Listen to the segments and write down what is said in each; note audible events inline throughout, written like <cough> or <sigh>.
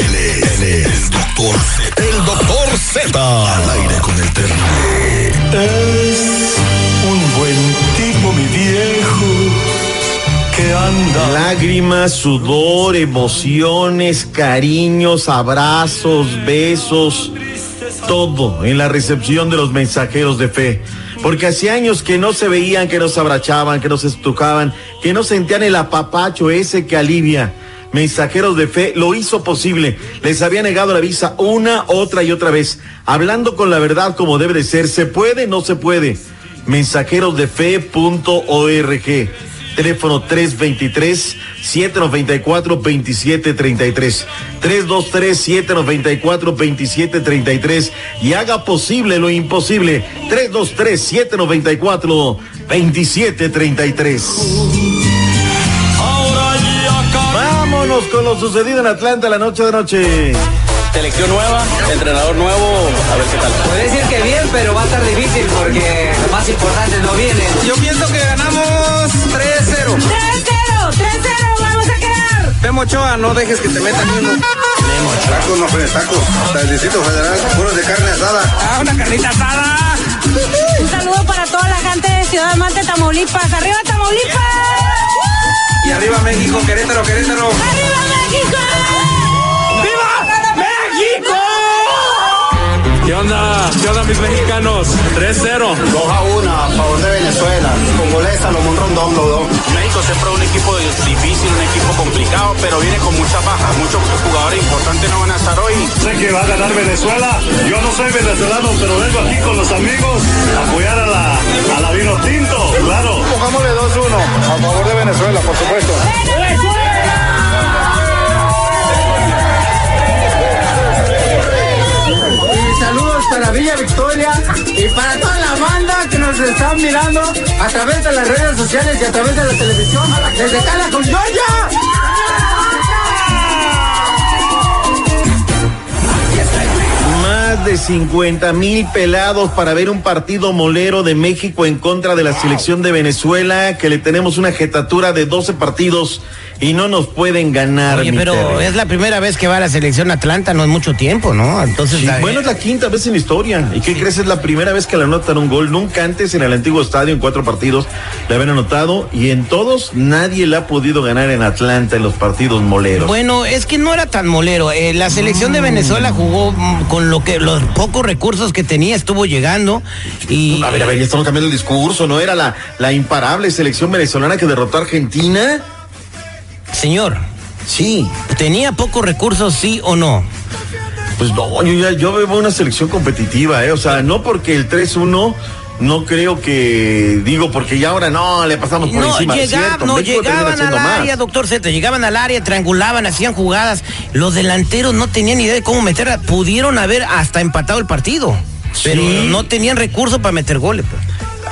Él es, él es el doctor Z. El doctor Z. Al aire con el terrible. Es un buen tipo, mi viejo, que anda. Lágrimas, sudor, emociones, cariños, abrazos, besos, todo en la recepción de los mensajeros de fe. Porque hacía años que no se veían, que no se abrachaban, que no se estucaban, que no sentían el apapacho ese que alivia. Mensajeros de fe lo hizo posible. Les había negado la visa una, otra y otra vez. Hablando con la verdad como debe de ser. ¿Se puede? No se puede. Mensajerosdefe.org. Teléfono 323-794-2733. 323-794-2733. Y haga posible lo imposible. 323-794-2733. Con lo sucedido en Atlanta la noche de noche. Selección nueva, entrenador nuevo, a ver qué tal. Puede decir que bien, pero va a estar difícil porque lo más importante no viene. Yo pienso que ganamos 3-0. 3-0, 3-0, vamos a quedar. Memo Ochoa, no dejes que te metan uno. Tacos, no frenes tacos. Hasta el Distrito Federal, puros de carne asada. ¡Ah, una carnita asada! Un saludo para toda la gente de Ciudad Mante, Tamaulipas. ¡Arriba, Tamaulipas! Y arriba México, Querétaro, Querétaro. ¡Arriba, México! ¡Viva México! ¿Qué onda? ¿Qué onda mis mexicanos? 3-0. 2 a 1 a favor de Venezuela. Con goles a lo Rondón, los dos. México siempre es un equipo difícil, un equipo complicado, pero viene con muchas bajas. Muchos jugadores importantes no van a estar hoy. Sé que va a ganar Venezuela. Yo no soy venezolano, pero vengo aquí con los amigos a apoyar Pongámosle 2-1 a favor de Venezuela, por supuesto. Y saludos para Villa Victoria y para toda la banda que nos están mirando a través de las redes sociales y a través de la televisión desde Cala con Georgia. Más de 50 mil pelados para ver un partido molero de México en contra de la selección de Venezuela, que le tenemos una jetatura de 12 partidos y no nos pueden ganar. Oye, pero es la primera vez que va a la selección Atlanta, no es mucho tiempo, ¿no? Entonces, Sí, la- bueno, es la quinta vez en historia. ¿Y qué crees? Es la primera vez que le anotan un gol. Nunca antes en el antiguo estadio, en cuatro partidos, le habían anotado. Y en todos, nadie le ha podido ganar en Atlanta en los partidos moleros. Bueno, es que no era tan molero. Eh, la selección de Venezuela jugó mm, con lo que los pocos recursos que tenía, estuvo llegando y A ver, a ver, ya estamos cambiando el discurso. ¿No era la, la imparable selección venezolana que derrotó a Argentina? señor, Sí. tenía pocos recursos, sí o no. Pues no, yo, ya, yo veo una selección competitiva, ¿eh? O sea, no porque el 3-1, no creo que, digo, porque ya ahora no, le pasamos por No, encima. llegab- Cierto, no México llegaban al más. área, doctor Z, llegaban al área, triangulaban, hacían jugadas. Los delanteros no tenían idea de cómo meterla. Pudieron haber hasta empatado el partido, pero Sí. no tenían recursos para meter goles. pues.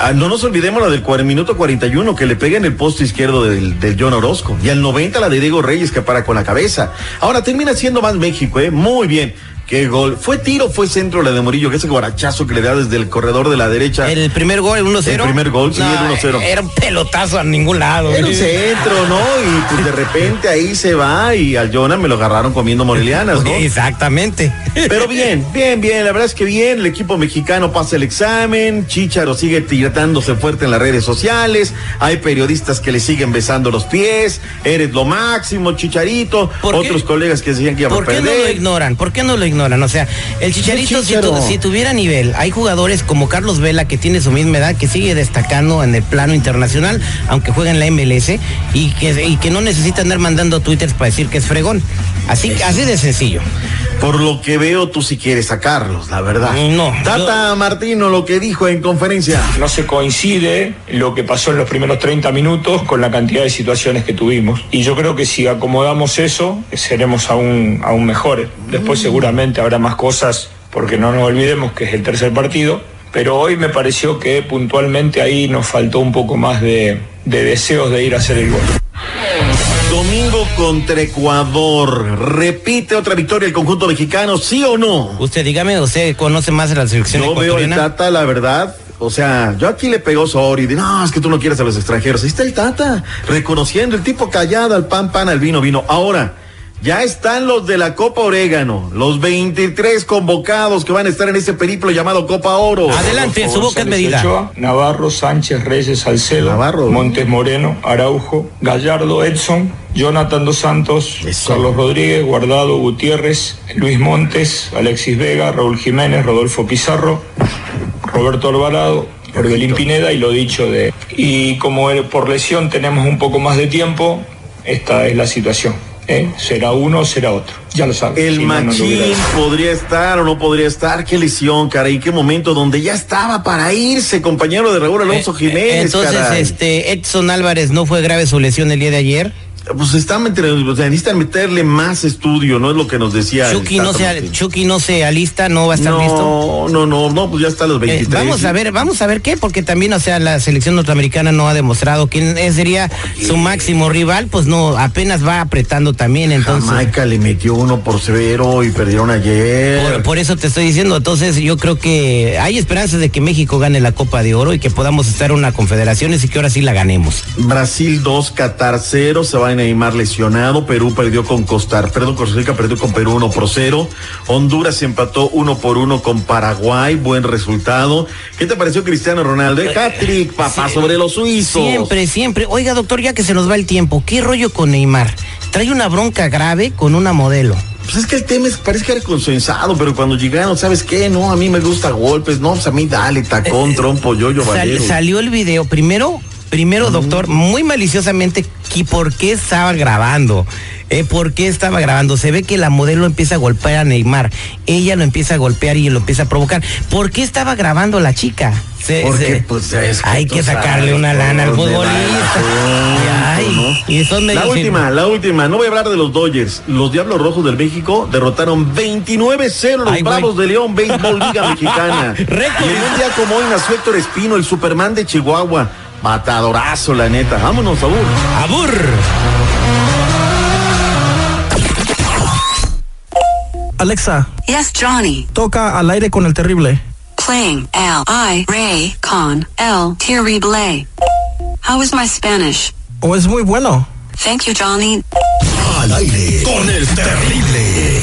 Ah, no nos olvidemos la del minuto 41 que le pega en el poste izquierdo del, del John Orozco. Y al 90 la de Diego Reyes que para con la cabeza. Ahora termina siendo más México, ¿eh? Muy bien. Qué gol. ¿Fue tiro fue centro la de Murillo? Que ese guarachazo que le da desde el corredor de la derecha. El primer gol, el 1-0. El primer gol, sí, el 1-0. Era un pelotazo a ningún lado. Era un centro, ¿no? Y pues de repente ahí se va y al Jonah me lo agarraron comiendo morelianas, ¿no? <laughs> Exactamente. Pero bien, bien, bien, la verdad es que bien, el equipo mexicano pasa el examen, Chicharo sigue tirándose fuerte en las redes sociales, hay periodistas que le siguen besando los pies, eres lo máximo, Chicharito, otros colegas que decían que iba a ¿Por qué no lo perder. ignoran? ¿Por qué no lo ignoran? O sea, el Chicharito, si, Chicharo. tu- si tuviera nivel, hay jugadores como Carlos Vela, que tiene su misma edad, que sigue destacando en el plano internacional, aunque juega en la MLS, y que, y que no necesita andar mandando twitters para decir que es fregón. Así, así de sencillo. Por lo que veo, tú sí quieres sacarlos, la verdad. No, Tata Martino lo que dijo en conferencia. No se coincide lo que pasó en los primeros 30 minutos con la cantidad de situaciones que tuvimos. Y yo creo que si acomodamos eso, seremos aún, aún mejores. Después seguramente habrá más cosas porque no nos olvidemos que es el tercer partido, pero hoy me pareció que puntualmente ahí nos faltó un poco más de, de deseos de ir a hacer el gol. Domingo contra Ecuador. ¿Repite otra victoria el conjunto mexicano, sí o no? Usted dígame, usted conoce más de la selección Yo veo el Tata, la verdad. O sea, yo aquí le pegó Sori de no, es que tú no quieres a los extranjeros. Ahí está el Tata, reconociendo el tipo callado, al pan, pan, al vino, vino. Ahora, ya están los de la Copa Orégano, los 23 convocados que van a estar en ese periplo llamado Copa Oro. Adelante, su boca es medida. Ochoa, Navarro, Sánchez, Reyes, Salcedo, Navarro. Montes Moreno, Araujo, Gallardo, Edson, Jonathan Dos Santos, Eso. Carlos Rodríguez, Guardado, Gutiérrez, Luis Montes, Alexis Vega, Raúl Jiménez, Rodolfo Pizarro, Roberto Alvarado, Orbelín Pineda y lo dicho de... Y como por lesión tenemos un poco más de tiempo, esta es la situación. ¿Eh? Será uno o será otro. Ya lo saben. El Si no, no lo Machín podría estar o no podría estar. Qué lesión, caray. Qué momento donde ya estaba para irse, compañero de Raúl Alonso Jiménez. Eh, Entonces, caray. este Edson Álvarez no fue grave su lesión el día de ayer. Pues están entre, o sea, necesitan meterle más estudio, ¿no? Es lo que nos decía. Chucky no, se. Chucky no se alista, no va a estar listo. No, no, no, no, pues ya está a los Eh, 23. vamos a ver, vamos a ver qué, porque también, o sea, la selección norteamericana no ha demostrado quién sería su máximo rival, pues no, apenas va apretando también, entonces. Jamaica le metió uno por severo y perdieron ayer. Por, por eso te estoy diciendo, entonces yo creo que hay esperanzas de que México gane la Copa de Oro y que podamos estar en una confederaciones y que ahora sí la ganemos. Brasil 2, Qatar 0, se va a Neymar lesionado, Perú perdió con Costa, perdón, Costa Rica perdió con Perú 1 por 0, Honduras empató 1 por 1 con Paraguay, buen resultado. ¿Qué te pareció Cristiano Ronaldo? Eh, Hat-trick, papá, sobre los suizos. Siempre, siempre. Oiga, doctor, ya que se nos va el tiempo, ¿qué rollo con Neymar? Trae una bronca grave con una modelo. Pues es que el tema es, parece que era consensado, pero cuando llegaron, ¿sabes qué? No, a mí me gusta golpes, no, pues a mí dale, tacón, trompo, yo-yo, Eh, Sal- valero. salió el video. Primero, primero, doctor, muy maliciosamente, ¿qui- ¿por qué estaba grabando? Eh, ¿Por qué estaba grabando? Se ve que la modelo empieza a golpear a Neymar. Ella lo empieza a golpear y lo empieza a provocar. ¿Por qué estaba grabando la chica? Se- Porque, se- pues, es que hay que sacarle una lana al futbolista. y son La última, la última. No voy a hablar de los Dodgers. Los Diablos Rojos del México derrotaron 29-0 los Ay. Bravos de León, Béisbol Liga <laughs> Mexicana. Y en un día como hoy nació Héctor Espino, el Superman de Chihuahua. Matadorazo, la neta. Vámonos, Abur. Abur. Alexa, Yes, Johnny. toca al aire con el terrible. Playing L I Ray con El Terrible. How is my Spanish? ¿O es muy bueno? Thank you, Johnny. Al aire con el terrible.